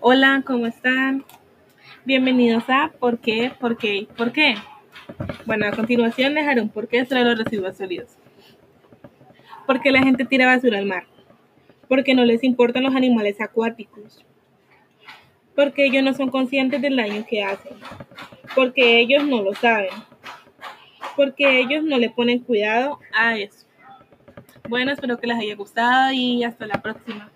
Hola, ¿cómo están? Bienvenidos a ¿Por qué? ¿Por qué? ¿Por qué? Bueno, a continuación les haré un porqué sobre los residuos sólidos. ¿Por qué la gente tira basura al mar? Porque no les importan los animales acuáticos. Porque ellos no son conscientes del daño que hacen. Porque ellos no lo saben. Porque ellos no le ponen cuidado a eso. Bueno, espero que les haya gustado y hasta la próxima.